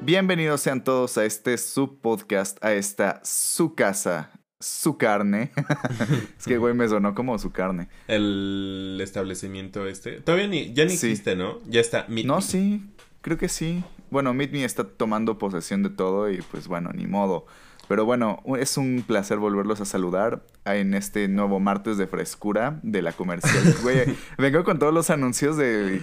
Bienvenidos sean todos a este su podcast, a esta su casa, su carne. es que, güey, me sonó como su carne. El establecimiento este. Todavía ni, ya ni existe, ¿no? Ya está. no, sí, creo que sí. Bueno, Meet Me está tomando posesión de todo y pues bueno, ni modo. Pero bueno, es un placer volverlos a saludar en este nuevo martes de frescura de la comercial. Güey, vengo con todos los anuncios de...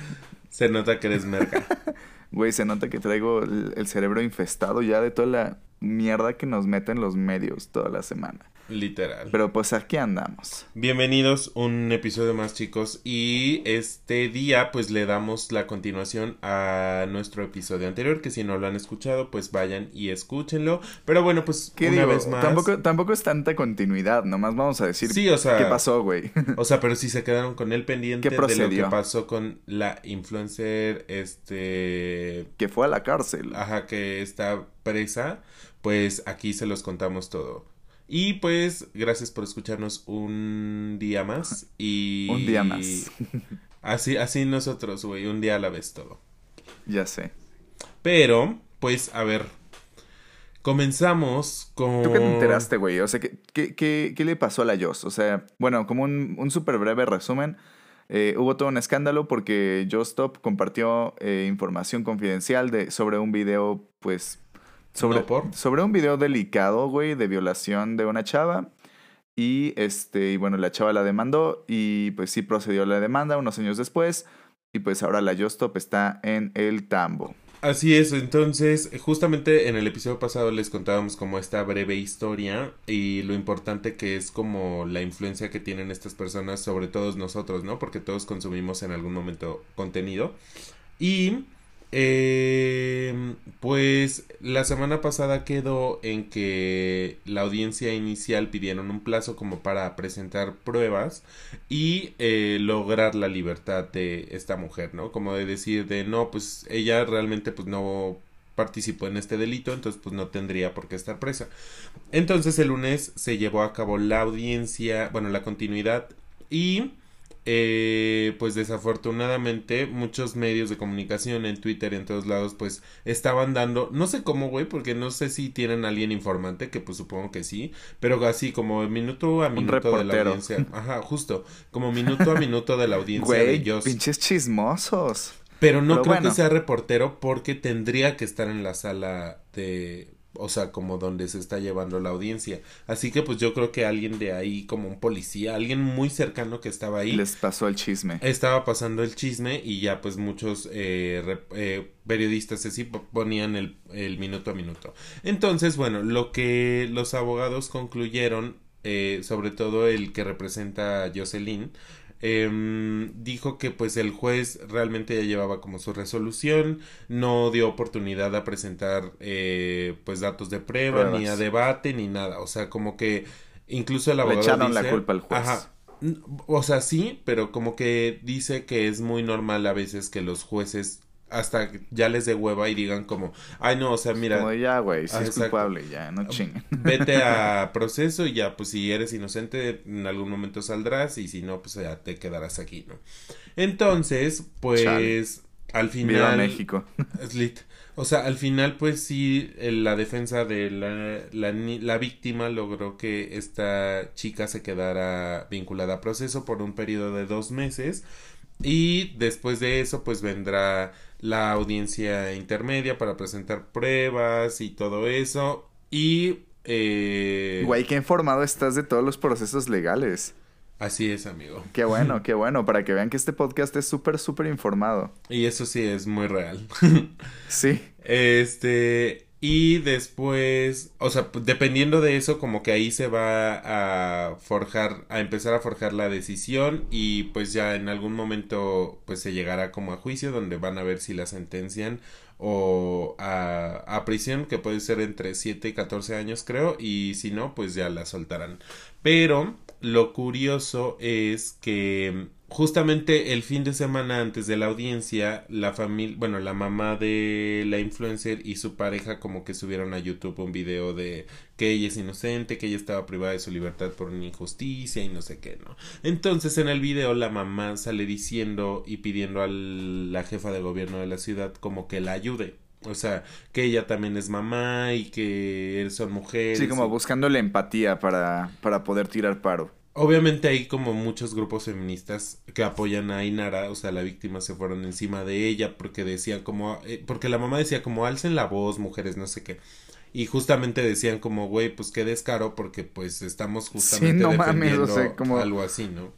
Se nota que eres merca. Güey, se nota que traigo el, cerebro infestado ya de toda la mierda que nos meten los medios toda la semana. Literal. Pero pues aquí andamos. Bienvenidos un episodio más chicos y este día pues le damos la continuación a nuestro episodio anterior que si no lo han escuchado pues vayan y escúchenlo. Pero bueno pues una vez más. Tampoco, tampoco es tanta continuidad, nomás vamos a decir sí, o sea, qué pasó güey. O sea, pero si se quedaron con el pendiente de lo que pasó con la influencer este... Que fue a la cárcel. Ajá, que está presa pues aquí se los contamos todo. Y pues, gracias por escucharnos un día más. Y. Un día más. así, así nosotros, güey, un día a la vez todo. Ya sé. Pero, pues, a ver. Comenzamos con. ¿Tú qué te enteraste, güey? O sea, ¿qué, qué, qué, le pasó a la Joss? O sea, bueno, como un, un súper breve resumen. Eh, hubo todo un escándalo porque Justop compartió eh, información confidencial de, sobre un video, pues, sobre, sobre un video delicado, güey, de violación de una chava. Y este, y bueno, la chava la demandó y pues sí procedió la demanda unos años después. Y pues ahora la Justop está en el tambo. Así es, entonces justamente en el episodio pasado les contábamos como esta breve historia y lo importante que es como la influencia que tienen estas personas sobre todos nosotros, ¿no? Porque todos consumimos en algún momento contenido. Y eh, pues la semana pasada quedó en que la audiencia inicial pidieron un plazo como para presentar pruebas y eh, lograr la libertad de esta mujer, ¿no? Como de decir de no, pues ella realmente pues no participó en este delito, entonces pues no tendría por qué estar presa. Entonces el lunes se llevó a cabo la audiencia, bueno, la continuidad y eh, pues desafortunadamente muchos medios de comunicación en Twitter en todos lados pues estaban dando, no sé cómo güey, porque no sé si tienen alguien informante, que pues supongo que sí, pero así como minuto a minuto de la audiencia, ajá, justo, como minuto a minuto de la audiencia güey, de pinches chismosos. Pero no creo que sea reportero porque tendría que estar en la sala de o sea, como donde se está llevando la audiencia. Así que pues yo creo que alguien de ahí, como un policía, alguien muy cercano que estaba ahí. Les pasó el chisme. Estaba pasando el chisme y ya pues muchos eh, eh, periodistas así ponían el, el, minuto a minuto. Entonces, bueno, lo que los abogados concluyeron, eh, sobre todo el que representa a Jocelyn, Em, dijo que pues el juez realmente ya llevaba como su resolución, no dio oportunidad a presentar eh, pues datos de prueba, ni a debate, ni nada. O sea, como que incluso el abogado... Le echaron la culpa al juez. Ajá. O sea, sí, pero como que dice que es muy normal a veces que los jueces hasta ya les dé hueva y digan como, ay no, o sea, mira. Como ya, güey, si es culpable, ya, no chinguen. Vete a proceso y ya, pues si eres inocente, en algún momento saldrás y si no, pues ya te quedarás aquí, ¿no? Entonces, pues, al final. Viva México. O sea, al final, pues sí, la defensa de la, la, la, víctima logró que esta chica se quedara vinculada a proceso por un periodo de dos meses. Y después de eso, pues vendrá la audiencia intermedia para presentar pruebas y todo eso. Y... Eh... Güey, qué informado estás de todos los procesos legales. Así es, amigo. Qué bueno, qué bueno, para que vean que este podcast es súper, súper informado. Y eso sí es muy real. sí. Este, y después, o sea, dependiendo de eso, como que ahí se va a forjar, a empezar a forjar la decisión y pues ya en algún momento pues se llegará como a juicio donde van a ver si la sentencian o a, a prisión que puede ser entre 7 y 14 años creo y si no pues ya la soltarán. Pero lo curioso es que justamente el fin de semana antes de la audiencia, la familia, bueno, la mamá de la influencer y su pareja como que subieron a YouTube un video de que ella es inocente, que ella estaba privada de su libertad por una injusticia y no sé qué, ¿no? Entonces en el video la mamá sale diciendo y pidiendo a la jefa de gobierno de la ciudad como que la ayude. O sea, que ella también es mamá y que son mujeres. Sí, como buscando la empatía para, para poder tirar paro. Obviamente hay como muchos grupos feministas que apoyan a Inara, o sea, la víctima se fueron encima de ella porque decían como, eh, porque la mamá decía como alcen la voz, mujeres, no sé qué. Y justamente decían como, güey, pues qué descaro porque pues estamos justamente defendiendo como... algo así, ¿no?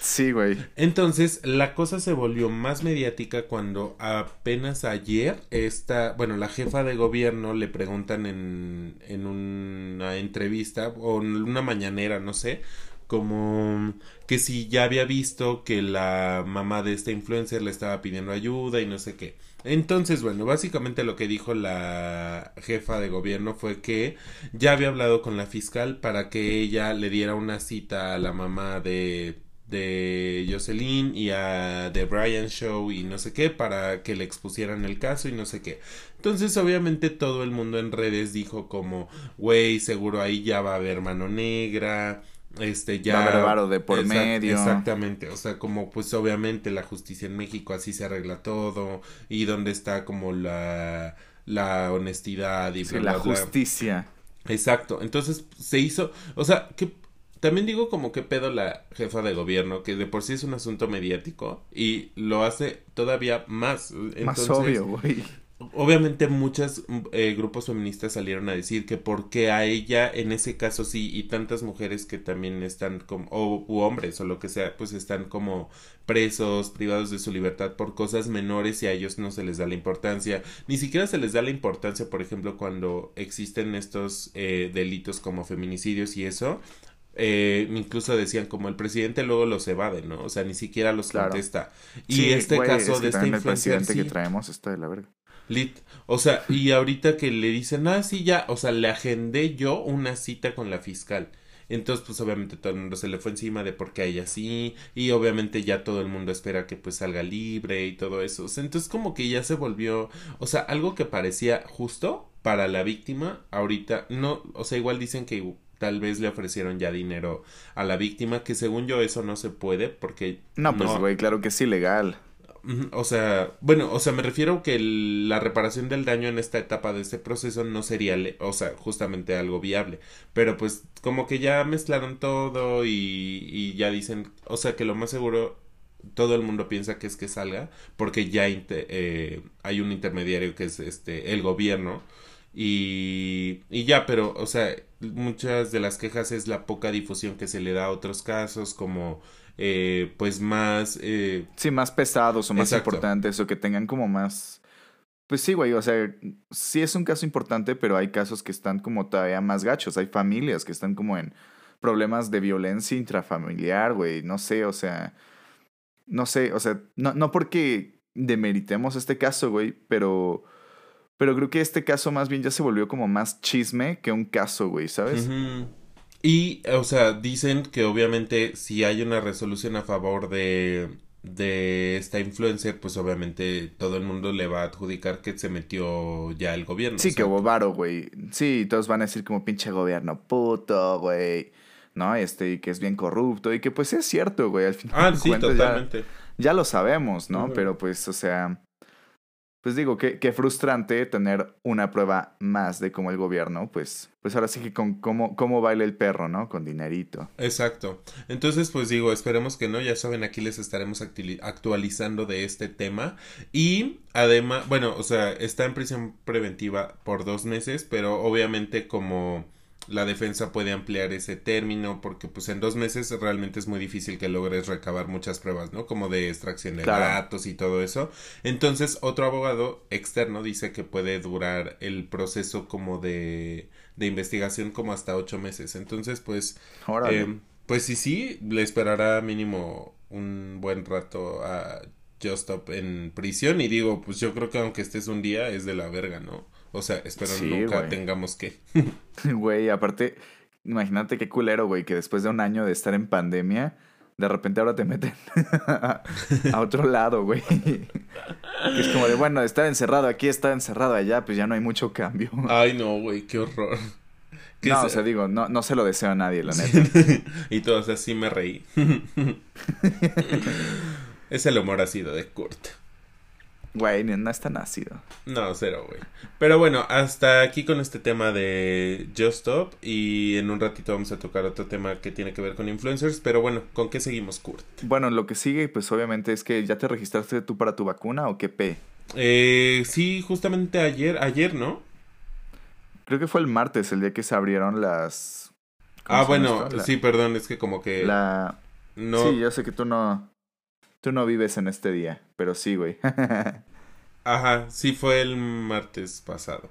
Sí, güey. Entonces, la cosa se volvió más mediática cuando apenas ayer esta, bueno, la jefa de gobierno le preguntan en, en una entrevista o en una mañanera, no sé, como que si ya había visto que la mamá de esta influencer le estaba pidiendo ayuda y no sé qué. Entonces, bueno, básicamente lo que dijo la jefa de gobierno fue que ya había hablado con la fiscal para que ella le diera una cita a la mamá de de Jocelyn y a The Brian Show y no sé qué para que le expusieran el caso y no sé qué. Entonces obviamente todo el mundo en redes dijo como, güey, seguro ahí ya va a haber mano negra, este ya de por medio. exactamente o sea como pues obviamente la justicia en México así se arregla todo y donde está como la la honestidad y la justicia. Exacto entonces se hizo o sea que también digo como que pedo la jefa de gobierno que de por sí es un asunto mediático y lo hace todavía más más obvio güey obviamente muchos eh, grupos feministas salieron a decir que porque a ella en ese caso sí y tantas mujeres que también están como o u hombres o lo que sea pues están como presos privados de su libertad por cosas menores y a ellos no se les da la importancia ni siquiera se les da la importancia por ejemplo cuando existen estos eh, delitos como feminicidios y eso eh, incluso decían como el presidente luego los evade, ¿no? O sea, ni siquiera los contesta. Y este caso de este influencer que traemos está de la verga. Lit. O sea, y ahorita que le dicen, ah, sí, ya, o sea, le agendé yo una cita con la fiscal. Entonces, pues obviamente todo el mundo se le fue encima de por qué a ella sí, y obviamente ya todo el mundo espera que pues salga libre y todo eso. O sea, entonces como que ya se volvió, o sea, algo que parecía justo para la víctima, ahorita no, o sea, igual dicen que tal vez le ofrecieron ya dinero a la víctima, que según yo eso no se puede porque... No, pues güey, claro que es ilegal. O sea, bueno, o sea, me refiero que la reparación del daño en esta etapa de este proceso no sería, o sea, justamente algo viable. Pero pues como que ya mezclaron todo y, y ya dicen, o sea, que lo más seguro todo el mundo piensa que es que salga porque ya eh, hay un intermediario que es este el gobierno y, y ya, pero, o sea, muchas de las quejas es la poca difusión que se le da a otros casos como eh, pues más... Eh... Sí, más pesados o más importantes o que tengan como más... Pues sí, güey, o sea, sí es un caso importante, pero hay casos que están como todavía más gachos. Hay familias que están como en problemas de violencia intrafamiliar, güey. No sé, o sea, no sé, o sea, no, no porque demeritemos este caso, güey, pero, pero creo que este caso más bien ya se volvió como más chisme que un caso, güey, ¿sabes? Y, o sea, dicen que obviamente si hay una resolución a favor de, de esta influencer, pues obviamente todo el mundo le va a adjudicar que se metió ya el gobierno. Sí, que hubo varo, güey. Sí, todos van a decir como pinche gobierno puto, güey. ¿No? Este, y que es bien corrupto. Y que pues es cierto, güey. Al final ah, sí, totalmente. Ya, lo sabemos, ¿no? Pero pues, o sea pues digo, qué, qué frustrante tener una prueba más de cómo el gobierno, pues, pues ahora sí que con cómo, cómo baila el perro, ¿no? Con dinerito. Exacto. Entonces, pues digo, esperemos que no, ya saben, aquí les estaremos actualizando de este tema. Y además, bueno, o sea, está en prisión preventiva por dos meses, pero obviamente como la defensa puede ampliar ese término porque pues en dos meses realmente es muy difícil que logres recabar muchas pruebas, ¿no? Como de extracción de datos y todo eso. Entonces otro abogado externo dice que puede durar el proceso como de, de investigación como hasta ocho meses. Entonces pues... Eh, pues sí, sí, le esperará mínimo un buen rato a Justop en prisión y digo, pues yo creo que aunque estés un día es de la verga, ¿no? O sea, espero nunca tengamos que. Güey, aparte, imagínate qué culero, güey, que después de un año de estar en pandemia, de repente ahora te meten a otro lado, güey. es como de, bueno, estar encerrado aquí, estar encerrado allá, pues ya no hay mucho cambio. Ay, no, güey, qué horror. No, o sea, digo, no, no se lo deseo a nadie, la neta. y todos así me reí. es el humor ácido de Kurt. Güey, no es tan ácido. No, cero, güey. Pero bueno, hasta aquí con este tema de Just Stop. Y en un ratito vamos a tocar otro tema que tiene que ver con influencers. Pero bueno, ¿con qué seguimos, Kurt? Bueno, lo que sigue, pues obviamente es que ya te registraste tú para tu vacuna o qué P. Eh, sí, justamente ayer, ayer, ¿no? Creo que fue el martes, el día que se abrieron las. Ah, bueno, sí, perdón, es que como que. La. No... Sí, yo sé que tú no. Tú no vives en este día, pero sí, güey. Ajá, sí fue el martes pasado.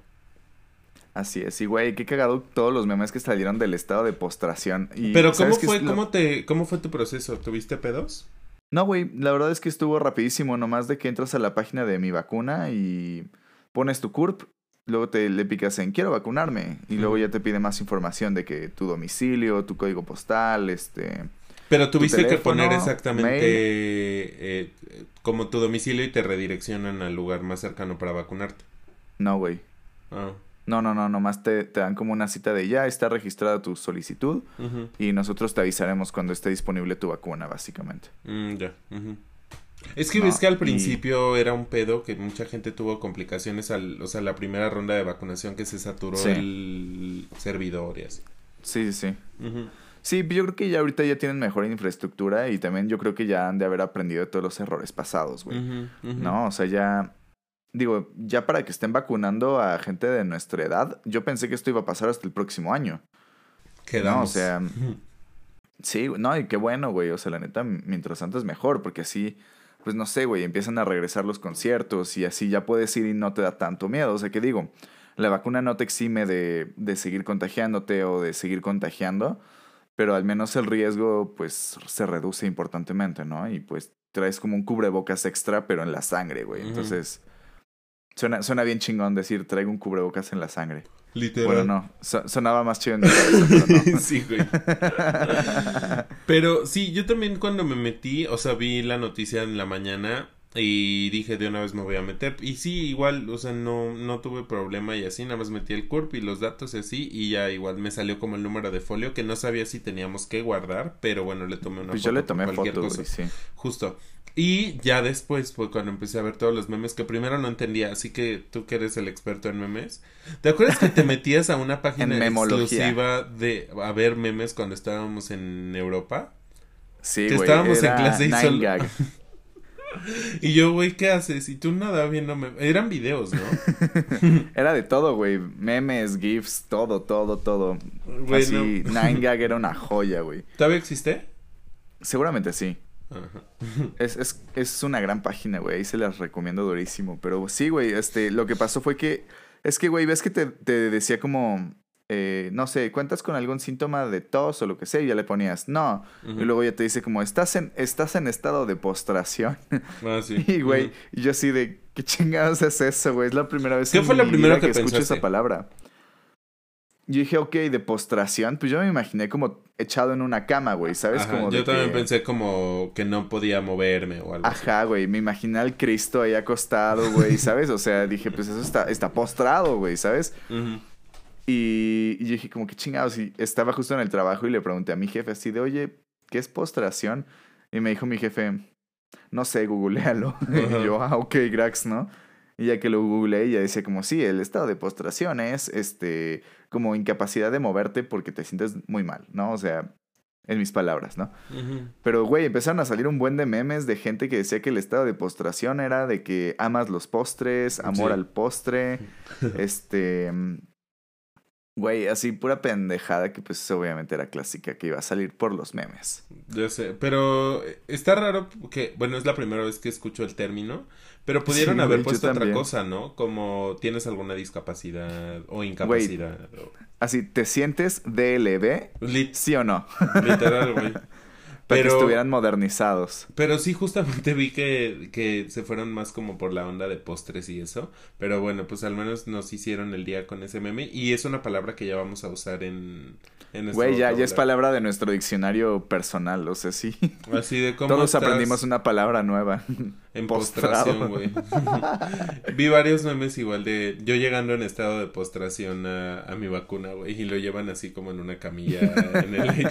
Así es, y güey, qué cagado todos los memes que salieron del estado de postración. Y, Pero ¿cómo fue, cómo te, cómo fue tu proceso? ¿Tuviste pedos? No, güey, la verdad es que estuvo rapidísimo, nomás de que entras a la página de mi vacuna y pones tu CURP, luego te le picas en quiero vacunarme y luego ya te pide más información de que tu domicilio, tu código postal, este pero tuviste que poner exactamente eh, como tu domicilio y te redireccionan al lugar más cercano para vacunarte. No, güey. Ah. No, no, no, nomás te, te, dan como una cita de ya está registrada tu solicitud y nosotros te avisaremos cuando esté disponible tu vacuna, básicamente. Mm, ya. Es que ves que al principio era un pedo que mucha gente tuvo complicaciones al, o sea, la primera ronda de vacunación que se saturó el servidor y así. Sí, sí, sí. Sí, yo creo que ya ahorita ya tienen mejor infraestructura y también yo creo que ya han de haber aprendido de todos los errores pasados, güey. No, o sea, ya digo, ya para que estén vacunando a gente de nuestra edad, yo pensé que esto iba a pasar hasta el próximo año. Quedamos. No, o sea, sí, no, y qué bueno, güey, o sea, la neta, mientras antes mejor, porque así, pues no sé, güey, empiezan a regresar los conciertos y así ya puedes ir y no te da tanto miedo, o sea, que digo, la vacuna no te exime de, de seguir contagiándote o de seguir contagiando, pero al menos el riesgo pues se reduce importantemente, ¿no? Y pues traes como un cubrebocas extra, pero en la sangre, güey. Entonces, suena, suena bien chingón decir traigo un cubrebocas en la sangre. Literal. Bueno, no, sonaba más chido en pero sí, güey. pero sí, yo también cuando me metí, o sea, vi la noticia en la mañana y dije, de una vez me voy a meter. Y sí, igual, o sea, no, no tuve problema y así, nada más metí el CURP y los datos y así. Y ya igual me salió como el número de folio que no sabía si teníamos que guardar, pero bueno, le tomé una pues yo le tomé foto, cosa. sí. Justo. Y ya después fue cuando empecé a ver todos los memes que primero no entendía, así que tú que eres el experto en memes, ¿te acuerdas que te metías a una página exclusiva de a ver memes cuando estábamos en Europa? Sí, güey. Estábamos en clase y solo... Y yo, güey, ¿qué haces? Y tú nada viéndome. Eran videos, ¿no? era de todo, güey. Memes, GIFs, todo, todo, todo. Así, Nine Gag era una joya, güey. ¿Todavía existe? Seguramente sí. Es, es, es una gran página, güey. Ahí se las recomiendo durísimo. Pero sí, güey, este, lo que pasó fue que. Es que, güey, ves que te, te decía como eh, no sé, cuentas con algún síntoma de tos o lo que sea, y ya le ponías no. Y luego ya te dice como, estás en, estás en estado de postración. Ah, sí. y güey, y yo así de, ¿qué chingados es eso, güey? Es la primera vez ¿Qué fue la primera que, escucho esa palabra. Yo dije, ok, de postración, pues yo me imaginé como echado en una cama, güey, ¿sabes? como yo también pensé como que no podía moverme o algo Ajá, güey, me imaginé al Cristo ahí acostado, güey, ¿sabes? O sea, dije, pues eso está, está postrado, güey, ¿sabes? Y, yo dije, como que chingados. Y estaba justo en el trabajo y le pregunté a mi jefe así de, oye, ¿qué es postración? Y me dijo mi jefe, no sé, googlealo. y yo, ah, ok, Grax, ¿no? Y ya que lo googleé, ya decía como, sí, el estado de postración es, este, como incapacidad de moverte porque te sientes muy mal, ¿no? O sea, en mis palabras, ¿no? Pero, güey, empezaron a salir un buen de memes de gente que decía que el estado de postración era de que amas los postres, amor al postre, este, Güey, así pura pendejada que pues obviamente era clásica que iba a salir por los memes. Yo sé, pero está raro que, bueno, es la primera vez que escucho el término, pero pudieron haber puesto otra cosa, ¿no? Como tienes alguna discapacidad o incapacidad. Así, ¿te sientes DLB? ¿Sí o no? Literal, güey. Para que estuvieran modernizados. Pero sí, justamente vi que, que se fueron más como por la onda de postres y eso. Pero bueno, pues al menos nos hicieron el día con ese meme. Y es una palabra que ya vamos a usar en. en Güey, ya, ya es palabra de nuestro diccionario personal, o sea, sí. Así de cómo. Todos aprendimos una palabra nueva. En postración, güey. vi varios memes igual de yo llegando en estado de postración a, a mi vacuna, güey. Y lo llevan así como en una camilla en el.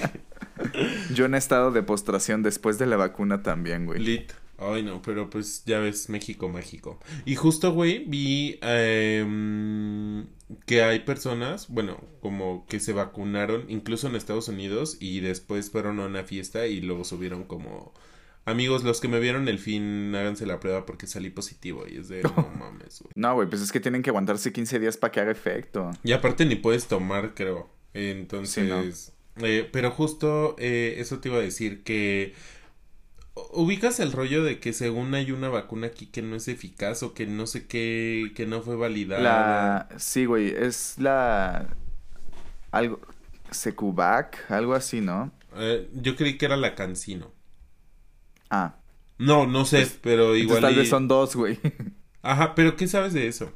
Yo en estado de postración después de la vacuna también, güey. Lit. Ay, no, pero pues ya ves, México mágico. Y justo, güey, vi em, que hay personas, bueno, como que se vacunaron, incluso en Estados Unidos, y después fueron a una fiesta y luego subieron como... Amigos, los que me vieron el fin, háganse la prueba porque salí positivo. Y es de, no mames, güey. No, güey, pues es que tienen que aguantarse 15 días para que haga efecto. Y aparte ni puedes tomar, creo. Entonces... Eh, pero justo eh, eso te iba a decir que ubicas el rollo de que según hay una vacuna aquí que no es eficaz o que no sé qué, que no fue validada. La... Sí, güey, es la... Algo... Secubac, algo así, ¿no? Eh, yo creí que era la Cancino. Ah. No, no sé, Pues, pero igual... Tal y- vez son dos, güey. Ajá, pero ¿qué sabes de eso?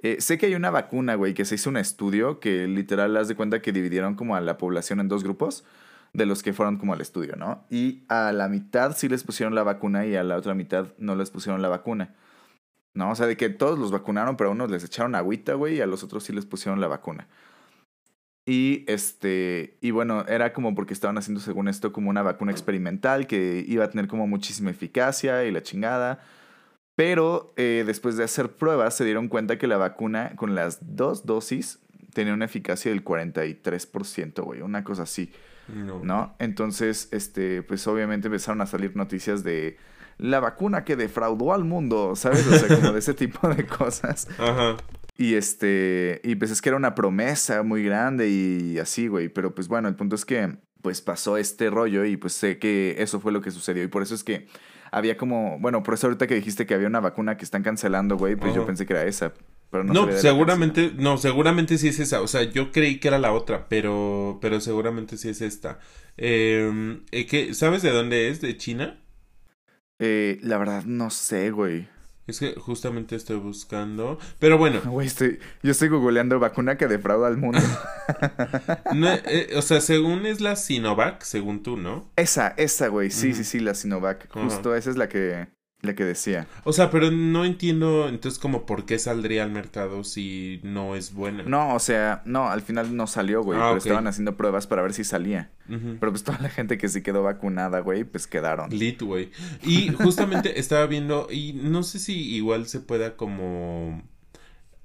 Eh, sé que hay una vacuna, güey, que se hizo un estudio que literal haz de cuenta que dividieron como a la población en dos grupos de los que fueron como al estudio, ¿no? Y a la mitad sí les pusieron la vacuna y a la otra mitad no les pusieron la vacuna. ¿No? O sea, de que todos los vacunaron, pero a unos les echaron agüita, güey, y a los otros sí les pusieron la vacuna. Y este, y bueno, era como porque estaban haciendo según esto como una vacuna experimental que iba a tener como muchísima eficacia y la chingada. Pero eh, después de hacer pruebas se dieron cuenta que la vacuna con las dos dosis tenía una eficacia del 43%, güey, una cosa así, No. ¿no? Entonces, este, pues obviamente empezaron a salir noticias de la vacuna que defraudó al mundo, ¿sabes? O sea, como de ese tipo de cosas. Ajá. Y este, y pues es que era una promesa muy grande y así, güey. Pero pues bueno, el punto es que pues pasó este rollo y pues sé que eso fue lo que sucedió. Y por eso es que había como, bueno, por eso ahorita que dijiste que había una vacuna que están cancelando, güey, pues yo pensé que era esa. Pero no, No, seguramente, no, seguramente sí es esa. O sea, yo creí que era la otra, pero, pero seguramente sí es esta. Eh, eh, ¿qué- ¿Sabes de dónde es? ¿De China? Eh, la verdad no sé, güey. Es que justamente estoy buscando. Pero bueno, Güey, estoy, yo estoy googleando vacuna que defrauda al mundo. no, eh, o sea, según es la Sinovac, según tú, ¿no? esa, esa, güey. Sí, sí, sí, la Sinovac. Justo esa es la que, la que decía. O sea, pero no entiendo entonces como por qué saldría al mercado si no es buena. No, o sea, no, al final no salió, güey. Ah, pero ok. estaban haciendo pruebas para ver si salía. Pero pues toda la gente que sí quedó vacunada, güey, pues quedaron. Lit, güey. Y justamente estaba viendo, y no sé si igual se pueda como...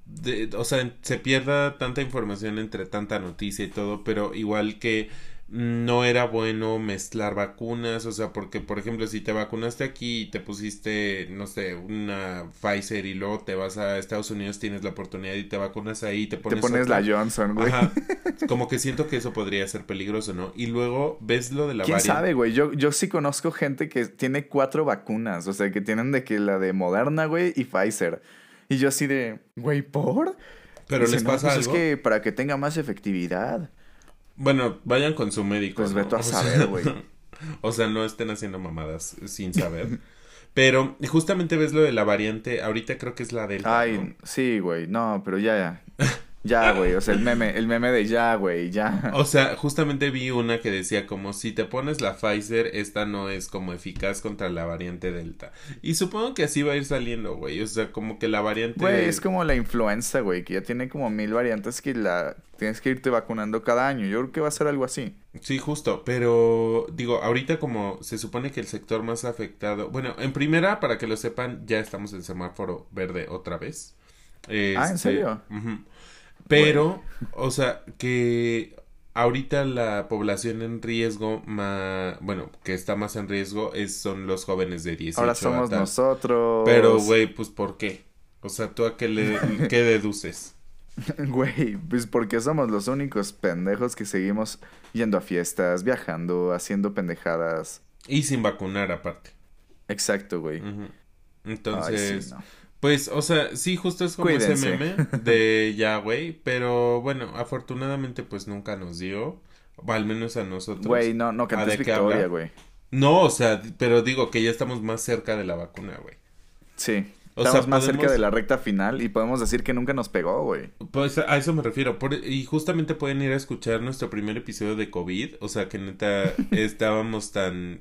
de- o sea, se pierda tanta información entre tanta noticia y todo, pero igual que no era bueno mezclar vacunas, o sea, porque por ejemplo, si te vacunaste aquí y te pusiste, no sé, una Pfizer y luego te vas a Estados Unidos, tienes la oportunidad y te vacunas ahí y te Te pones, pones otra. la Johnson, güey. Ajá. Como que siento que eso podría ser peligroso, ¿no? Y luego ves lo de la ¿Quién variante. sabe, güey? Yo, yo sí conozco gente que tiene cuatro vacunas. O sea, que tienen de que la de Moderna, güey, y Pfizer. Y yo así de, güey, ¿por? Pero les "No, pasa pues algo. Es que para que tenga más efectividad. Bueno, vayan con su médico. Pues ¿no? ve tú a saber, güey. o sea, no estén haciendo mamadas sin saber. Pero justamente ves lo de la variante, ahorita creo que es la delta. Ay, ¿no? sí, güey. No, pero ya, ya, güey. O sea, el meme, el meme de ya, güey, ya. O sea, justamente vi una que decía como si te pones la Pfizer, esta no es como eficaz contra la variante delta. Y supongo que así va a ir saliendo, güey. O sea, como que la variante... Güey, es como la influenza, güey, que ya tiene como mil variantes que la tienes que irte vacunando cada año. Yo creo que va a ser algo así. Sí, justo, pero digo, ahorita como se supone que el sector más afectado, bueno, en primera, para que lo sepan, ya estamos en semáforo verde otra vez. Ah, ¿en Este, serio? ujú. Pero, o sea, que ahorita la población en riesgo más, bueno, que está más en riesgo es, son los jóvenes de 18 Ahora somos tal. nosotros. Pero, güey, pues ¿por qué? O sea, ¿tú a qué le, qué deduces? Güey, pues porque somos los únicos pendejos que seguimos yendo a fiestas, viajando, haciendo pendejadas. Y sin vacunar aparte. Exacto, güey. Entonces, sí, no. Pues, o sea, sí, justo es como ese meme de ya, güey, pero bueno, afortunadamente pues nunca nos dio. O al menos a nosotros. Güey, no, no cantes victoria, güey. No, o sea, pero digo que ya estamos más cerca de la vacuna, güey. Sí. estamos más cerca de la recta final y podemos decir que nunca nos pegó, güey. Pues a eso me refiero. y justamente pueden ir a escuchar nuestro primer episodio de COVID. O sea, que neta estábamos tan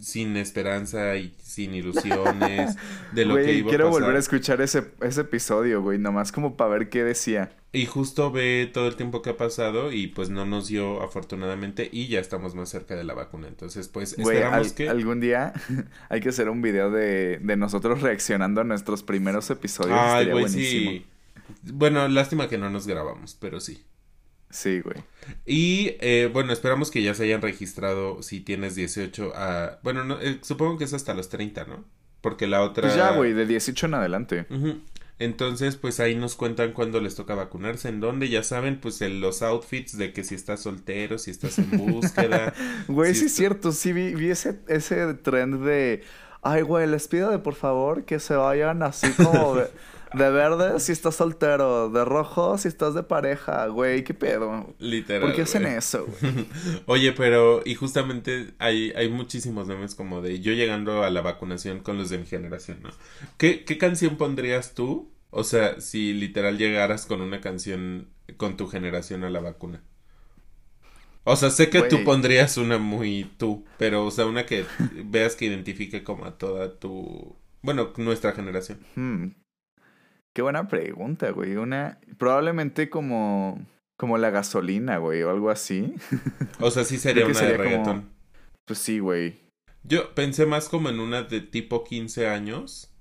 sin esperanza y sin ilusiones de lo que iba a quiero volver a escuchar ese, ese episodio, güey, nomás como para ver qué decía. Y justo ve todo el tiempo que ha pasado y pues no nos dio afortunadamente y ya estamos más cerca de la vacuna. Entonces, pues esperamos que... Algún día hay que hacer un video de, de nosotros reaccionando a nuestros primeros episodios. Ay, güey, sí. Bueno, lástima que no nos grabamos, pero sí. Sí, güey. Y eh, bueno, esperamos que ya se hayan registrado si tienes 18 a... Bueno, no, eh, supongo que es hasta los 30, ¿no? Porque la otra... Pues ya, güey, de 18 en adelante. Entonces, pues ahí nos cuentan cuándo les toca vacunarse, en dónde, ya saben, pues en los outfits de que si estás soltero, si estás en búsqueda. Güey, sí es cierto, sí vi, vi ese, ese trend de... Ay, güey, les pido de por favor que se vayan así como de... De verde si estás soltero, de rojo si estás de pareja, güey, qué pedo. Literal. ¿Por qué hacen eso? Oye, pero y justamente hay, hay muchísimos memes como de yo llegando a la vacunación con los de mi generación, ¿no? ¿Qué, qué canción pondrías tú? O sea, si literal llegaras con una canción con tu generación a la vacuna. O sea, sé que tú pondrías una muy tú, pero o sea, una que veas que identifique como a toda tu, bueno, nuestra generación. Hmm, Qué buena pregunta, güey. Una. Probablemente como. Como la gasolina, güey, o algo así. O sea, sí sería una de reggaetón. Pues sí, güey. Yo pensé más como en una de tipo 15 años.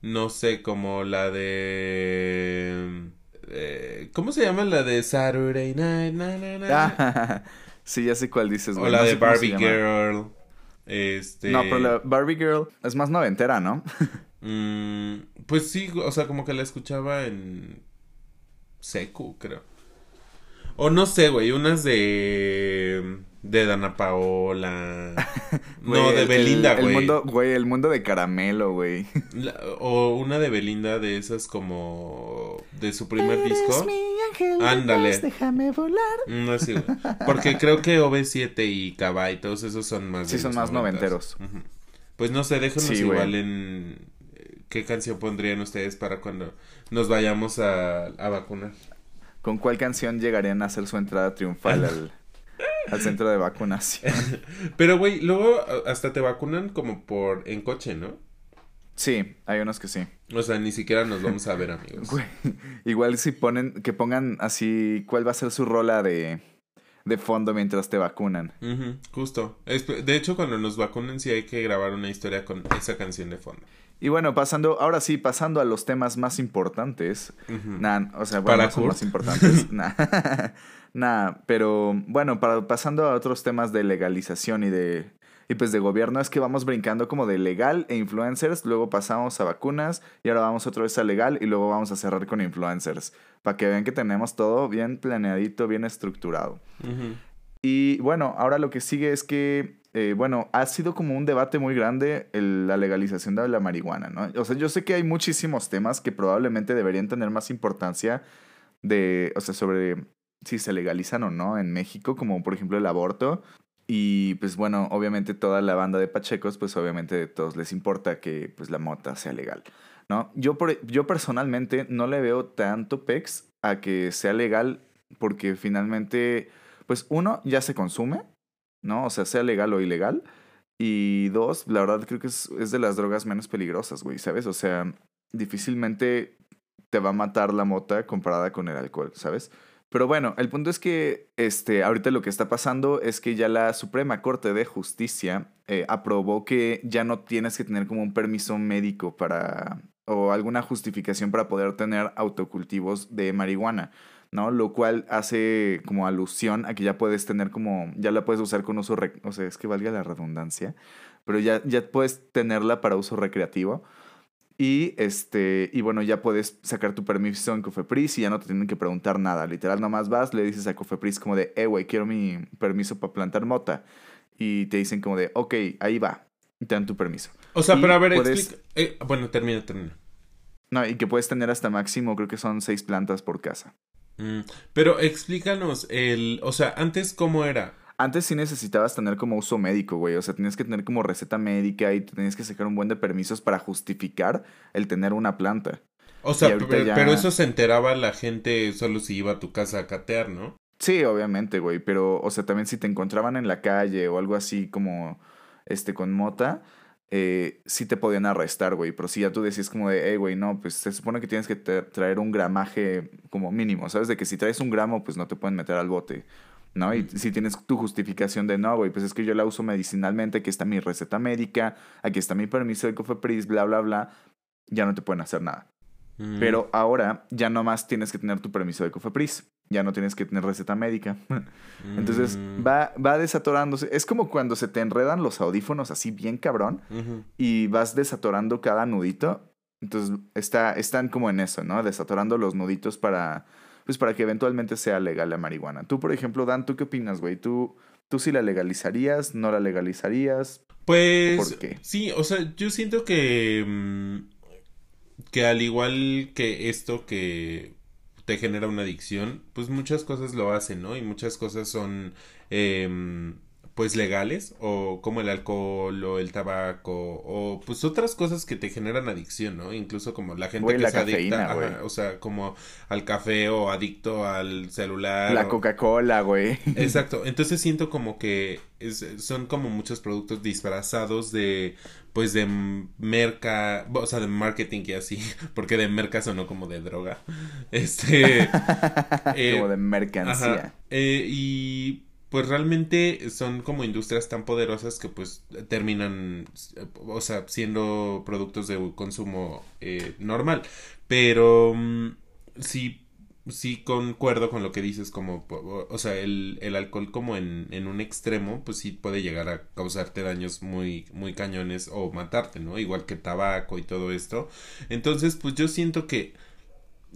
No sé, como la de. Eh, ¿Cómo se llama la de Saturday Night? sí, ya sé cuál dices, güey. O la de Barbie Girl. Este. No, pero la Barbie Girl es más noventera, ¿no? Mm, pues sí, o sea, como que la escuchaba en Secu, creo. O no sé, güey, unas de de Dana Paola. no, de Belinda, güey. El, mundo, güey, el mundo de caramelo, güey. O una de Belinda de esas como de su primer disco. Ándale. déjame volar. No sí, güey. Porque creo que OV7 y Cabá y todos esos son más Sí, son más noventeros. Pues no sé, déjenos igual en ¿Qué canción pondrían ustedes para cuando nos vayamos a, vacunar? ¿Con cuál canción llegarían a hacer su entrada triunfal al, al centro de vacunación? Pero, güey, luego hasta te vacunan como por en coche, ¿no? Sí, hay unos que sí. O sea, ni siquiera nos vamos a ver, amigos. Güey, igual si ponen, que pongan así, ¿cuál va a ser su rola de, de fondo mientras te vacunan? justo. De hecho, cuando nos vacunen sí hay que grabar una historia con esa canción de fondo. Y bueno, pasando, ahora sí, pasando a los temas más importantes. o sea, bueno, para más importantes. Nada, pero bueno, para, pasando a otros temas de legalización y de y pues de gobierno es que vamos brincando como de legal e influencers, luego pasamos a vacunas y ahora vamos otra vez a legal y luego vamos a cerrar con influencers, para que vean que tenemos todo bien planeadito, bien estructurado. Y bueno, ahora lo que sigue es que eh, bueno, ha sido como un debate muy grande la legalización de la marihuana, ¿no? O sea, yo sé que hay muchísimos temas que probablemente deberían tener más importancia de, o sea, sobre si se legalizan o no en México, como por ejemplo el aborto. Y pues bueno, obviamente toda la banda de pachecos, pues obviamente a todos les importa que pues la mota sea legal, ¿no? Yo, por, yo personalmente no le veo tanto pex a que sea legal porque finalmente, pues uno, ya se consume, ¿no? O sea, sea legal o ilegal. Y dos, la verdad creo que es, es de las drogas menos peligrosas, güey, ¿sabes? O sea, difícilmente te va a matar la mota comparada con el alcohol, ¿sabes? Pero bueno, el punto es que este, ahorita lo que está pasando es que ya la Suprema Corte de Justicia eh, aprobó que ya no tienes que tener como un permiso médico para o alguna justificación para poder tener autocultivos de marihuana. ¿no? Lo cual hace como alusión a que ya puedes tener como, ya la puedes usar con uso, o sea, es que valga la redundancia, pero ya, ya puedes tenerla para uso recreativo. Y este, y bueno, ya puedes sacar tu permiso en Cofepris y ya no te tienen que preguntar nada. Literal, nomás vas, le dices a Cofepris como de, eh, güey, quiero mi permiso para plantar mota. Y te dicen como de, ok, ahí va. Te dan tu permiso. O sea, pero a ver, explica. Eh, bueno, termina, termina. No, y que puedes tener hasta máximo, creo que son seis plantas por casa. Mm, pero explícanos, el, o sea, antes cómo era. Antes sí necesitabas tener como uso médico, güey. O sea, tenías que tener como receta médica y tenías que sacar un buen de permisos para justificar el tener una planta. O sea, pero, eso se enteraba la gente solo si iba a tu casa a catear, ¿no? Sí, obviamente, güey. Pero, o sea, también si te encontraban en la calle o algo así como, este, con mota, eh, sí te podían arrestar, güey. Pero si ya tú decías como de, hey, güey, no, pues se supone que tienes que traer un gramaje como mínimo, ¿sabes? De que si traes un gramo, pues no te pueden meter al bote. ¿No? Y si tienes tu justificación de no, güey, pues es que yo la uso medicinalmente, aquí está mi receta médica, aquí está mi permiso de Cofepris, bla, bla, bla, ya no te pueden hacer nada. Mm. Pero ahora ya no más tienes que tener tu permiso de Cofepris, ya no tienes que tener receta médica. Entonces mm. va, va desatorándose. Es como cuando se te enredan los audífonos así bien cabrón y vas desatorando cada nudito. Entonces está, están como en eso, ¿no? Desatorando los nuditos para pues para que eventualmente sea legal la marihuana. Tú, por ejemplo, Dan, ¿tú qué opinas, güey? ¿Tú, ¿Tú sí la legalizarías? ¿No la legalizarías? Pues... ¿Por qué? Sí, o sea, yo siento que... Mm, que al igual que esto que te genera una adicción, pues muchas cosas lo hacen, ¿no? Y muchas cosas son... Eh, pues legales o como el alcohol o el tabaco o pues otras cosas que te generan adicción, ¿no? Incluso como la gente que se adicta, o sea, como al café o adicto al celular. La Coca-Cola, güey. Exacto. Entonces siento como que son como muchos productos disfrazados de pues de merca, o sea, de marketing y así, porque de merca sonó como de droga. Este como de eh, mercancía. Eh, y pues realmente son como industrias tan poderosas que pues terminan, o sea, siendo productos de consumo eh, normal. Pero mm, sí, sí concuerdo con lo que dices, como, o sea, el, el alcohol como en, en, un extremo, pues sí puede llegar a causarte daños muy, muy cañones o matarte, ¿no? Igual que tabaco y todo esto. Entonces, pues yo siento que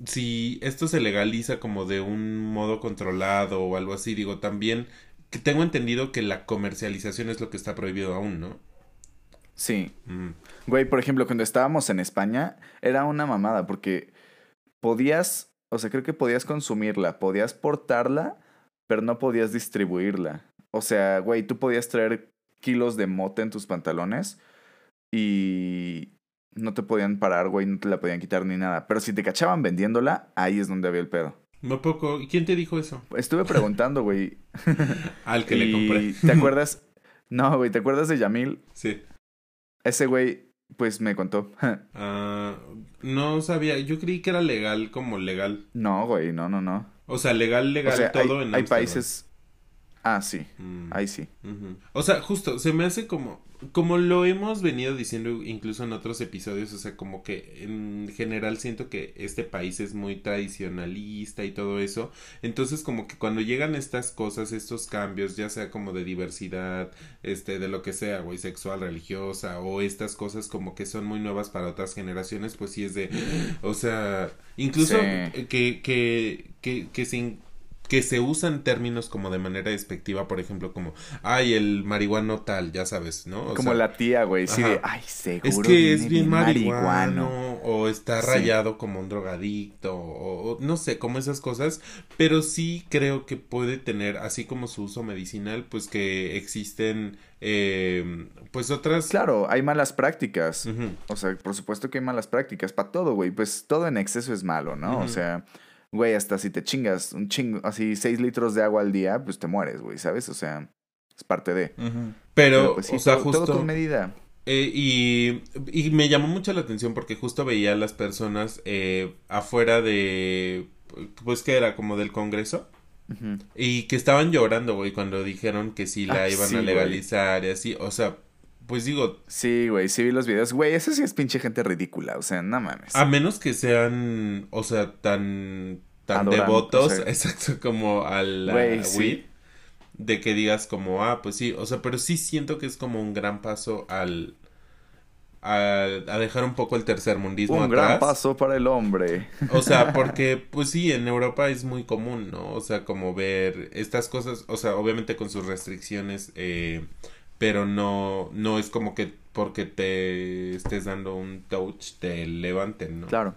si esto se legaliza como de un modo controlado o algo así, digo, también que tengo entendido que la comercialización es lo que está prohibido aún, ¿no? Sí. Mm. Güey, por ejemplo, cuando estábamos en España, era una mamada, porque podías, o sea, creo que podías consumirla, podías portarla, pero no podías distribuirla. O sea, güey, tú podías traer kilos de mote en tus pantalones y no te podían parar, güey, no te la podían quitar ni nada. Pero si te cachaban vendiéndola, ahí es donde había el pedo. No poco. ¿Y quién te dijo eso? Estuve preguntando, güey. Al que le compré. ¿Te acuerdas? No, güey, ¿te acuerdas de Yamil? Sí. Ese güey, pues me contó. Ah, no sabía. Yo creí que era legal como legal. No, güey, no, no, no. O sea, legal, legal todo hay, en Hay países. Ah, sí. Mm. Ahí sí. O sea, justo, se me hace como como lo hemos venido diciendo incluso en otros episodios, o sea, como que en general siento que este país es muy tradicionalista y todo eso, entonces como que cuando llegan estas cosas, estos cambios, ya sea como de diversidad, este, de lo que sea, güey, sexual, religiosa, o estas cosas como que son muy nuevas para otras generaciones, pues sí es de, o sea, incluso que, que, que, que sin que se usan términos como de manera despectiva, por ejemplo, como, ay, el marihuano tal, ya sabes, ¿no? como la tía, güey, sí, de, ay, seguro. Es que es bien, marihuano, o está rayado como un drogadicto, o, no sé, como esas cosas, pero sí creo que puede tener, así como su uso medicinal, pues que existen eh, pues otras. Claro, hay malas prácticas. O sea, por supuesto que hay malas prácticas para todo, güey. Pues todo en exceso es malo, ¿no? O sea, güey, hasta si te chingas un chingo, así 6 litros de agua al día, pues te mueres, güey, ¿sabes? O sea, es parte de. Pero, pues, o sea, justo. Todo con medida. Eh, y, y, me llamó mucho la atención porque justo veía a las personas eh, afuera de. Pues que era como del Congreso. Y que estaban llorando, güey, cuando dijeron que sí la ah, iban a legalizar y así. O sea, pues digo. Sí, güey, sí vi los videos. Güey, eso sí es pinche gente ridícula. O sea, no mames. A menos que sean, o sea, tan, tan devotos, exacto, como a la güey, De que digas como, ah, pues sí. O sea, pero sí siento que es como un gran paso al. A, a dejar un poco el tercer mundismo un gran paso para el hombre. O sea, porque, pues sí, en Europa es muy común, ¿no? O sea, como ver estas cosas, o sea, obviamente con sus restricciones, eh, pero no, no es como que porque te estés dando un touch te levanten, ¿no? Claro.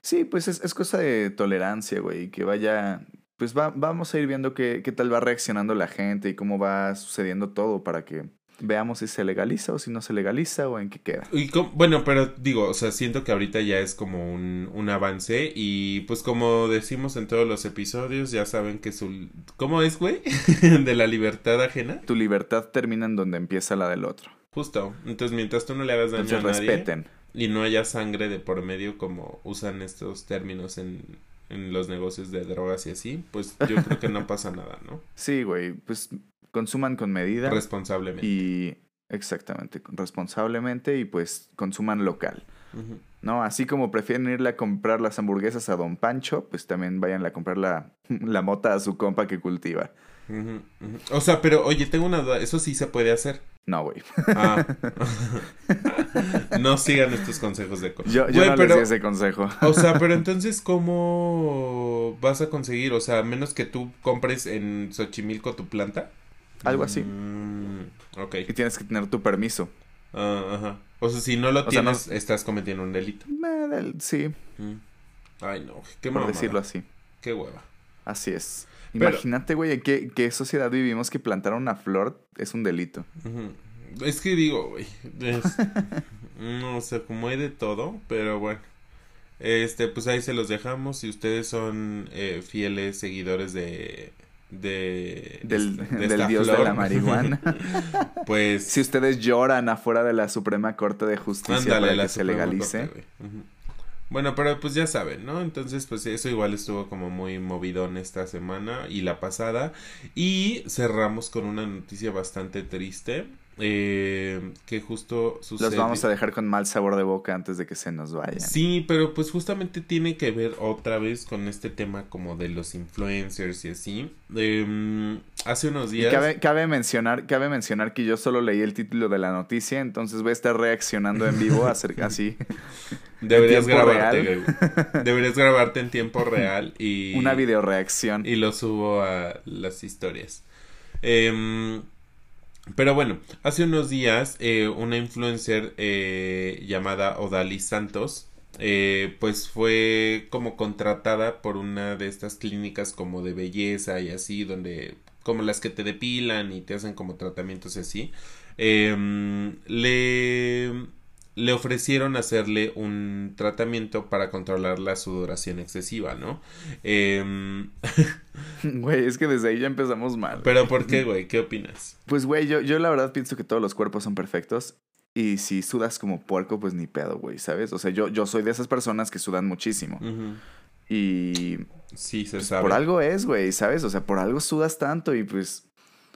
Sí, pues es, es cosa de tolerancia, güey, que vaya, pues va, vamos a ir viendo qué, qué tal va reaccionando la gente y cómo va sucediendo todo para que veamos si se legaliza o si no se legaliza o en qué queda. Y bueno, pero digo, o sea, siento que ahorita ya es como un, un avance y pues como decimos en todos los episodios, ya saben que su... ¿Cómo es, güey? de la libertad ajena. Tu libertad termina en donde empieza la del otro. Justo. Entonces, mientras tú no le hagas daño Entonces a nadie respeten. y no haya sangre de por medio como usan estos términos en, en los negocios de drogas y así, pues yo creo que no pasa nada, ¿no? Sí, güey, pues consuman con medida Responsablemente. y exactamente, responsablemente y pues consuman local. ¿No? Así como prefieren irle a comprar las hamburguesas a Don Pancho, pues también vayan a comprar la, la mota a su compa que cultiva. O sea, pero oye, tengo una duda, eso sí se puede hacer. No, güey. Ah. no sigan estos consejos de co- Yo, yo Güey, no pero, les di ese consejo. O sea, pero entonces, ¿cómo vas a conseguir? O sea, menos que tú compres en Xochimilco tu planta. Algo así. Mm, ok. Y tienes que tener tu permiso. Ah, ajá. O sea, si no lo O sea, no- tienes, estás cometiendo un delito. Del- Sí, Mm. Ay, no. Qué por mamada. decirlo así. Qué hueva. Así es. Pero- Imagínate, güey, en qué, qué sociedad vivimos que plantar una flor es un delito. Es que digo, güey. es- No sé, como hay de todo, pero bueno. Este, pues ahí se los dejamos. Si ustedes son eh, fieles seguidores de. De. Del, de dios de la marihuana. pues. si ustedes lloran afuera de la Suprema Corte de Justicia ándale, para la que se legalice. Corte. Bueno, pero pues ya saben, ¿no? Entonces, pues eso igual estuvo como muy movidón esta semana y la pasada. Y cerramos con una noticia bastante triste. Eh, que justo sucede. Los vamos a dejar con mal sabor de boca antes de que se nos vayan. Sí, pero pues justamente tiene que ver otra vez con este tema como de los influencers y así. Em, hace unos Y días. cabe, cabe mencionar, cabe mencionar que yo solo leí el título de la noticia, entonces voy a estar reaccionando en vivo acerca así. Deberías grabarte. Deberías grabarte en tiempo real y. Una video reacción. y lo subo a las historias. Em, pero bueno, hace unos días eh, una influencer eh, llamada Odalis Santos eh, pues fue como contratada por una de estas clínicas como de belleza y así donde como las que te depilan y te hacen como tratamientos y así. Em, le le ofrecieron hacerle un tratamiento para controlar la sudoración excesiva, ¿no? Em, Güey, es que desde ahí ya empezamos mal. pero ¿por qué, güey? ¿Qué opinas? Pues, güey, yo, yo la verdad pienso que todos los cuerpos son perfectos. Y si sudas como puerco, pues ni pedo, güey, ¿sabes? O sea, yo, yo soy de esas personas que sudan muchísimo. Y Sí, se pues, sabe. por algo es, güey, ¿sabes? O sea, por algo sudas tanto y pues...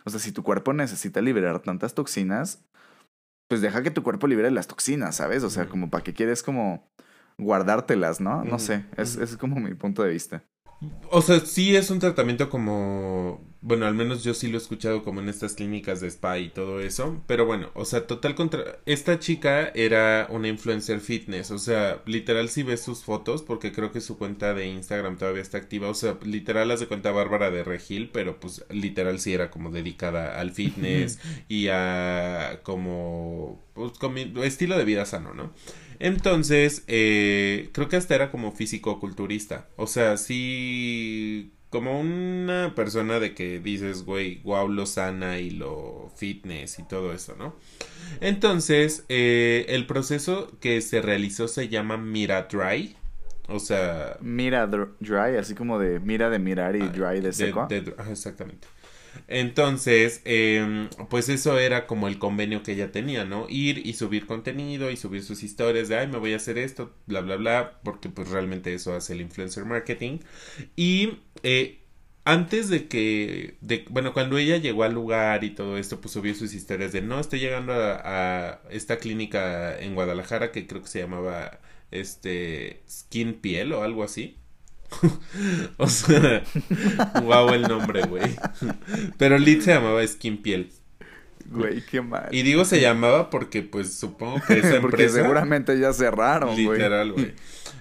O sea, si tu cuerpo necesita liberar tantas toxinas, pues deja que tu cuerpo libere las toxinas, ¿sabes? O sea, como para que quieres como guardártelas, ¿no? No sé, es, es como mi punto de vista. O sea, sí es un tratamiento como, bueno, al menos yo sí lo he escuchado como en estas clínicas de spa y todo eso, pero bueno, o sea, total contra, esta chica era una influencer fitness, o sea, literal si ves sus fotos, porque creo que su cuenta de Instagram todavía está activa, o sea, literal las de cuenta Bárbara de Regil, pero pues literal sí era como dedicada al fitness y a como, pues, comi- estilo de vida sano, ¿no? Entonces, eh, creo que hasta era como físico-culturista. O sea, sí, como una persona de que dices, güey, wow, lo sana y lo fitness y todo eso, ¿no? Entonces, eh, el proceso que se realizó se llama Mira Dry. O sea, Mira dr- dry, así como de mira de mirar y dry de seco. Ah, de- exactamente. Entonces, em, pues eso era como el convenio que ella tenía, ¿no? Ir y subir contenido y subir sus historias de, ay, me voy a hacer esto, bla, bla, bla, porque pues realmente eso hace el influencer marketing. Y eh, antes de que, de, bueno, cuando ella llegó al lugar y todo esto, pues subió sus historias de, no, estoy llegando a, a esta clínica en Guadalajara que creo que se llamaba, este, Skin Piel o algo así. o sea, wow el nombre, güey. Pero Lit se llamaba Skin Piel. Güey, qué mal. Y digo se llamaba porque pues supongo que esa Porque empresa seguramente ya cerraron, güey. literal, güey.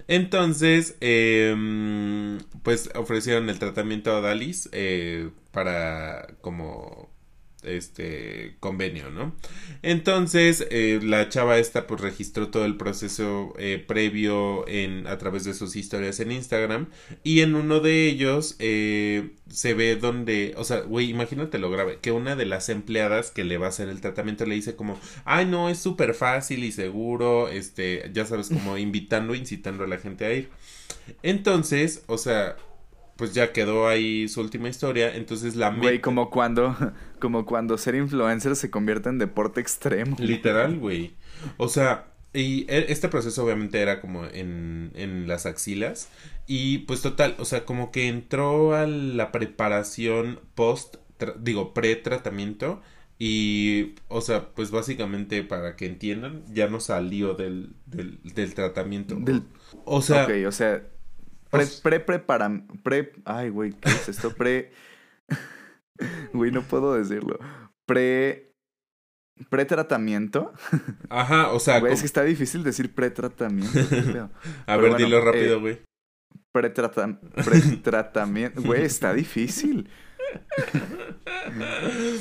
Entonces, em, pues ofrecieron el tratamiento a Dalis eh, para como este convenio, ¿no? Entonces, eh, la chava esta pues registró todo el proceso eh, previo a través de sus historias en Instagram y en uno de ellos eh, se ve donde, o sea, güey, imagínate lo grave, que una de las empleadas que le va a hacer el tratamiento le dice como, ay, no, es súper fácil y seguro, este, ya sabes, como invitando, incitando a la gente a ir. Entonces, o sea, pues ya quedó ahí su última historia, entonces la Güey, como cuando, como cuando ser influencer se convierte en deporte extremo. Literal, güey. O sea, y e, este proceso obviamente era como en, en las axilas y pues total, o sea, como que entró a la preparación post, digo, pre-tratamiento y, o sea, pues básicamente para que entiendan, ya no salió del, del, del tratamiento. O sea... Ok, o sea, Pre, pre, prepara, pre, ay, güey, ¿qué es esto? Pre, güey, no puedo decirlo. Pre, pretratamiento. Ajá, o sea. Güey, es que está difícil decir pretratamiento. A ver, dilo rápido, eh, güey. pretratamiento, güey, está difícil.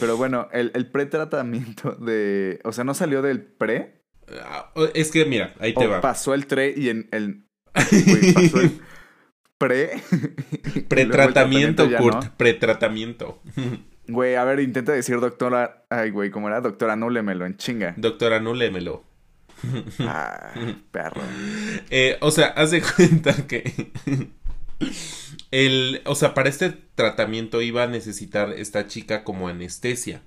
Pero bueno, el, el pretratamiento de, o sea, no salió del pre. Ah, es que mira, ahí te va. Pasó el tre y en el, güey, pasó el pre. Pretratamiento, Kurt. Pretratamiento. Güey, a ver, intenta decir doctora. Ay, güey, ¿cómo era? Doctora, anúlemelo en chinga. Doctora, anúlemelo. Ah, perro. Eh, o sea, haz de cuenta que. El, o sea, para este tratamiento iba a necesitar esta chica como anestesia.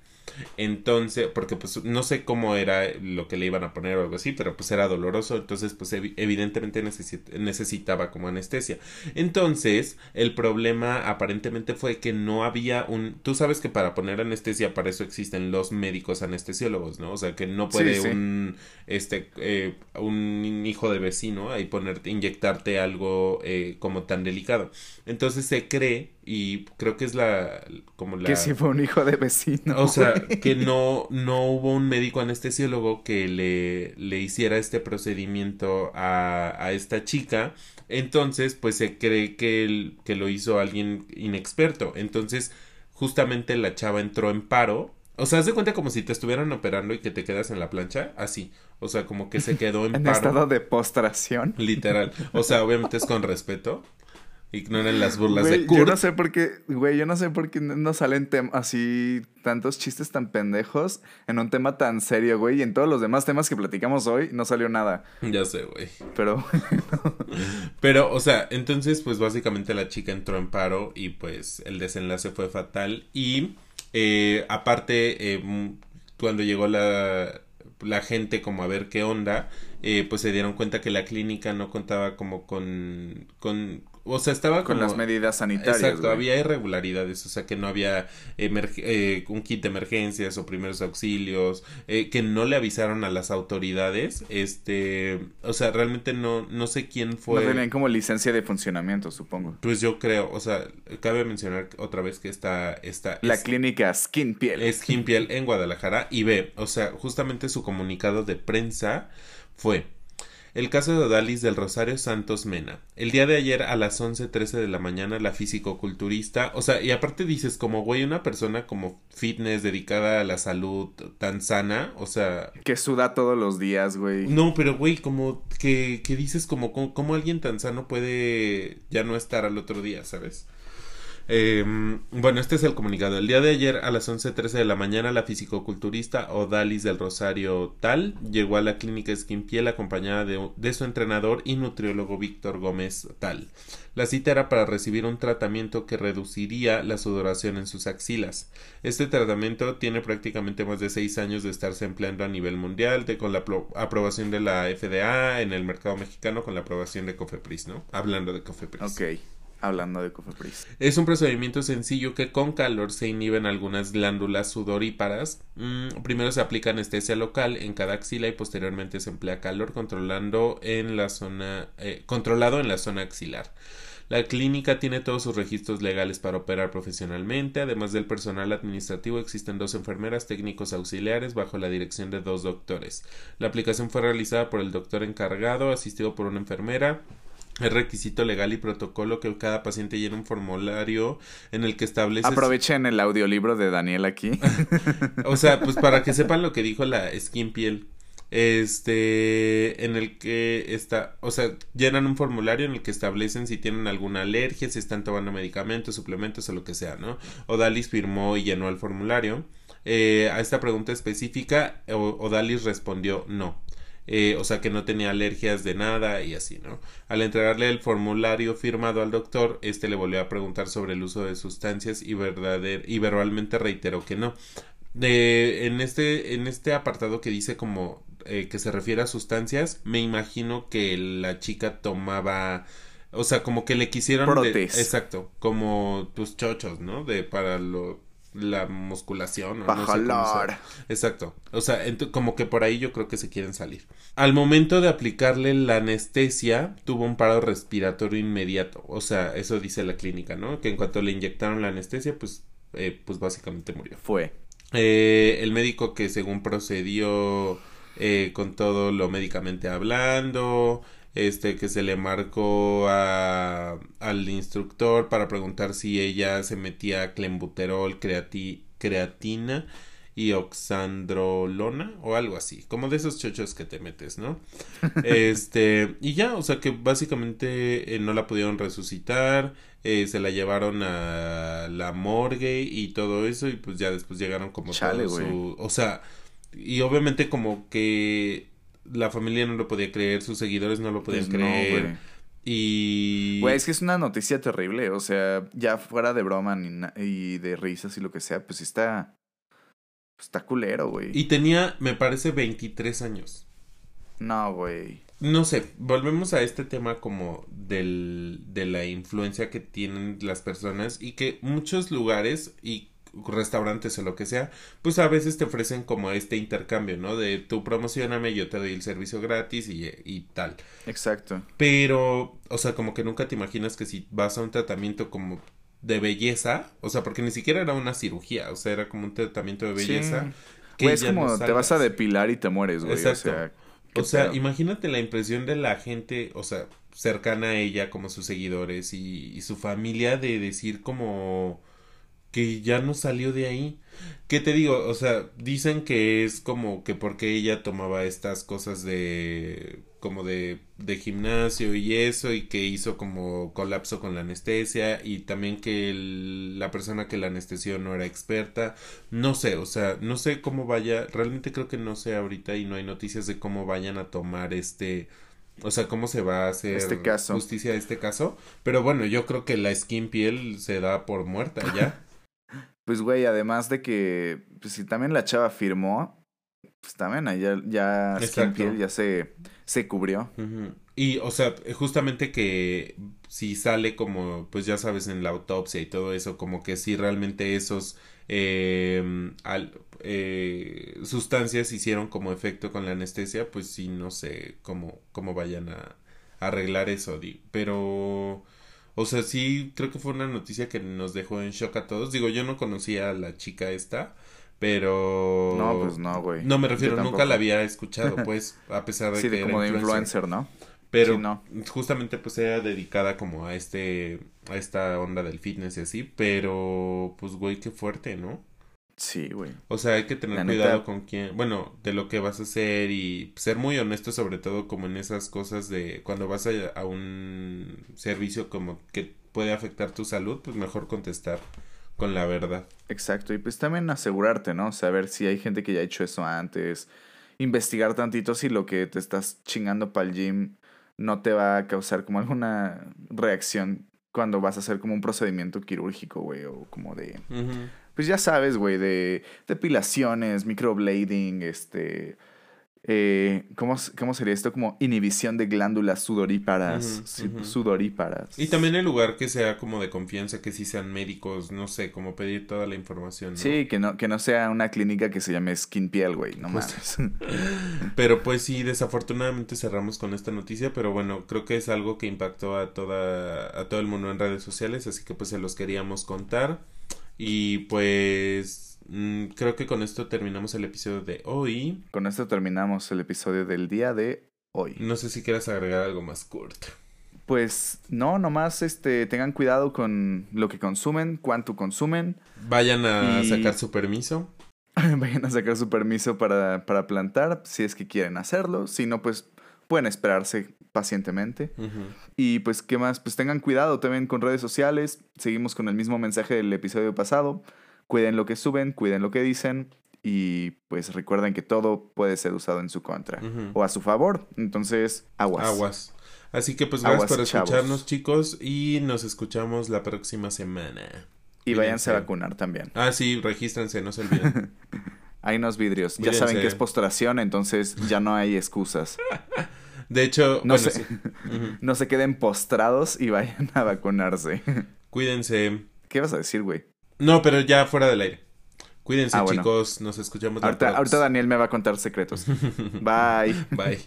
Entonces, porque pues no sé cómo era lo que le iban a poner o algo así, pero pues era doloroso, entonces pues evidentemente necesitaba como anestesia. Entonces, el problema aparentemente fue que no había un... Tú sabes que para poner anestesia, para eso existen los médicos anestesiólogos, ¿no? O sea, que no puede un, este, eh, un hijo de vecino ahí ponerte, inyectarte algo eh, como tan delicado. Entonces se cree y creo que es la como la que si fue un hijo de vecino o sea que no no hubo un médico anestesiólogo que le le hiciera este procedimiento a, a esta chica entonces pues se cree que que lo hizo alguien inexperto entonces justamente la chava entró en paro o sea, haz de cuenta como si te estuvieran operando y que te quedas en la plancha, así. O sea, como que se quedó en, en estado de postración. Literal. O sea, obviamente es con respeto. Ignoren las burlas de Kurt. Yo no sé por qué, güey, yo no sé por qué no salen así tantos chistes tan pendejos en un tema tan serio, güey. Y en todos los demás temas que platicamos hoy no salió nada. Ya sé, güey. Pero. Pero, o sea, entonces, pues básicamente la chica entró en paro y pues el desenlace fue fatal. Y eh, aparte, eh, cuando llegó la, la gente como a ver qué onda, eh, pues se dieron cuenta que la clínica no contaba como con, con o sea, estaba con las medidas sanitarias. Exacto, había irregularidades, o sea, que no había eh, un kit de emergencias o primeros auxilios, eh, que no le avisaron a las autoridades, este, o sea, realmente no, no sé quién fue. No tenían como licencia de funcionamiento, supongo. Pues yo creo, o sea, cabe mencionar otra vez que está, está la clínica Skin Piel. Skin Piel en Guadalajara y ve, o sea, justamente su comunicado de prensa fue el caso de Odalis del Rosario Santos Mena. El día de ayer a las 11.13 de la mañana la físico-culturista, o sea, y aparte dices como, güey, una persona como fitness dedicada a la salud tan sana, o sea... Que suda todos los días, güey. No, pero güey, como que, que dices como, como, alguien tan sano puede ya no estar al otro día, ¿sabes? Eh, bueno, este es el comunicado. El día de ayer a las 11.13 de la mañana la fisicoculturista Odalis del Rosario Tal llegó a la clínica Skinpiel acompañada de, su entrenador y nutriólogo Víctor Gómez Tal. La cita era para recibir un tratamiento que reduciría la sudoración en sus axilas. Este tratamiento tiene prácticamente más de seis años de estarse empleando a nivel mundial, de, con la aprobación de la FDA en el mercado mexicano, con la aprobación de Cofepris, ¿no? Hablando de Cofepris. Ok hablando de Cofepris. Es un procedimiento sencillo que con calor se inhiben algunas glándulas sudoríparas. Mm, primero se aplica anestesia local en cada axila y posteriormente se emplea calor controlando en la zona, eh, controlado en la zona axilar. La clínica tiene todos sus registros legales para operar profesionalmente. Además del personal administrativo, existen dos enfermeras técnicos auxiliares bajo la dirección de dos doctores. La aplicación fue realizada por el doctor encargado, asistido por una enfermera Es requisito legal y protocolo que cada paciente llene un formulario en el que establece. Aprovechen el audiolibro de Daniel aquí. o sea, pues para que sepan lo que dijo la Skin Piel. Este, en el que está, o sea, llenan un formulario en el que establecen si tienen alguna alergia, si están tomando medicamentos, suplementos o lo que sea, ¿no? Odalis firmó y llenó el formulario. Eh, a esta pregunta específica, Odalis respondió no. Eh, o sea que no tenía alergias de nada y así, ¿no? Al entregarle el formulario firmado al doctor, este le volvió a preguntar sobre el uso de sustancias y, verdader y verbalmente reiteró que no. De, en, este, en este apartado que dice como eh, que se refiere a sustancias, me imagino que la chica tomaba... O sea, como que le quisieron... De, exacto, como tus chochos, ¿no? De para lo la musculación. O no Exacto. O sea, como que por ahí yo creo que se quieren salir. Al momento de aplicarle la anestesia, tuvo un paro respiratorio inmediato. O sea, eso dice la clínica, ¿no? Que en cuanto le inyectaron la anestesia, pues, eh, pues básicamente murió. Fue. Eh, el médico que según procedió eh, con todo lo médicamente hablando, este que se le marcó a, al instructor para preguntar si ella se metía clembuterol, creatina y oxandrolona o algo así, como de esos chochos que te metes, ¿no? este, y ya, o sea que básicamente eh, no la pudieron resucitar, eh, se la llevaron a la morgue y todo eso y pues ya después llegaron como Chale, su, o sea, y obviamente como que la familia no lo podía creer, sus seguidores no lo podían pues creer. y. Güey, es que es una noticia terrible. O sea, ya fuera de broma y de risas y lo que sea, pues está. Está culero, güey. Y tenía, me parece, 23 años. No, güey. No sé, volvemos a este tema como del, de la influencia que tienen las personas y que muchos lugares, y restaurantes o lo que sea, pues a veces te ofrecen como este intercambio, ¿no? De tú promocioname, yo te doy el servicio gratis y, y tal. Exacto. Pero, o sea, como que nunca te imaginas que si vas a un tratamiento como de belleza, o sea, porque ni siquiera era una cirugía, o sea, era como un tratamiento de belleza. Que es como te vas a depilar y te mueres, güey. Exacto. O sea, o sea imagínate la impresión de la gente, o sea, cercana a ella, como sus seguidores y, y su familia, de decir como que ya no salió de ahí. ¿Qué te digo? O sea, dicen que es como que porque ella tomaba estas cosas de como de, de gimnasio y eso y que hizo como colapso con la anestesia y también que la persona que la anestesió no era experta. No sé, o sea, no sé cómo vaya, realmente creo que no sé ahorita y no hay noticias de cómo vayan a tomar este o sea, cómo se va a hacer este caso. justicia de este caso. Pero bueno, yo creo que la skin piel se da por muerta ya. Pues, güey, además de que, pues si también la chava firmó, pues también ya, ya piel ya se, se cubrió. Y, o sea, justamente que si sale como, pues ya sabes, en la autopsia y todo eso, como que si realmente esos eh, eh, sustancias hicieron como efecto con la anestesia, pues sí, no sé cómo, cómo vayan a, a arreglar eso, pero o sea, sí, creo que fue una noticia que nos dejó en shock a todos. Digo, yo no conocía a la chica esta, pero... No, pues no, güey. No, me refiero, nunca la había escuchado, pues, a pesar de sí, que como de influencer, ¿no? Pero no. justamente pues era dedicada como a este, a esta onda del fitness y así, pero pues güey, qué fuerte, ¿no? Sí, güey. O sea, hay que tener cuidado con quién, bueno, de lo que vas a hacer y ser muy honesto sobre todo como en esas cosas de cuando vas a, a un servicio como que puede afectar tu salud, pues mejor contestar con la verdad. Exacto, y pues también asegurarte, ¿no? Saber si hay gente que ya ha hecho eso antes, investigar tantito si lo que te estás chingando para el gym no te va a causar como alguna reacción cuando vas a hacer como un procedimiento quirúrgico, güey, o como de pues ya sabes, güey, de depilaciones, microblading, este... Eh, ¿cómo, ¿Cómo sería esto? Como inhibición de glándulas sudoríparas. Sudoríparas. Y también el lugar que sea como de confianza, que sí sean médicos, no sé, como pedir toda la información. ¿no? Sí, que no, que no sea una clínica que se llame Skin Piel, güey, no más. pero pues sí, desafortunadamente cerramos con esta noticia, pero bueno, creo que es algo que impactó a toda, a todo el mundo en redes sociales, así que pues se los queríamos contar. Y pues mm, creo que con esto terminamos el episodio de hoy. Con esto terminamos el episodio del día de hoy. No sé si quieras agregar algo más corto. Pues no, nomás este, tengan cuidado con lo que consumen, cuánto consumen. Vayan a Y- sacar su permiso. Vayan a sacar su permiso para, para plantar, si es que quieren hacerlo. Si no, pues pueden esperarse pacientemente. Y pues, ¿qué más? Pues tengan cuidado también con redes sociales. Seguimos con el mismo mensaje del episodio pasado. Cuiden lo que suben, cuiden lo que dicen. Y pues recuerden que todo puede ser usado en su contra o a su favor. Entonces, aguas. Aguas. Así que pues gracias por chavos. escucharnos chicos y nos escuchamos la próxima semana. Y váyanse a vacunar también. Ah, sí, regístrense, no se olviden. Hay unos vidrios. Ya saben que es postración, entonces ya no hay excusas. De hecho, No bueno, sé. sí. Ujú. No se queden postrados y vayan a vacunarse. Cuídense. ¿Qué vas a decir, güey? No, pero ya fuera del aire. Cuídense, Ah, bueno. chicos. Nos escuchamos Ahorita, ahorita Daniel me va a contar secretos. Bye. Bye.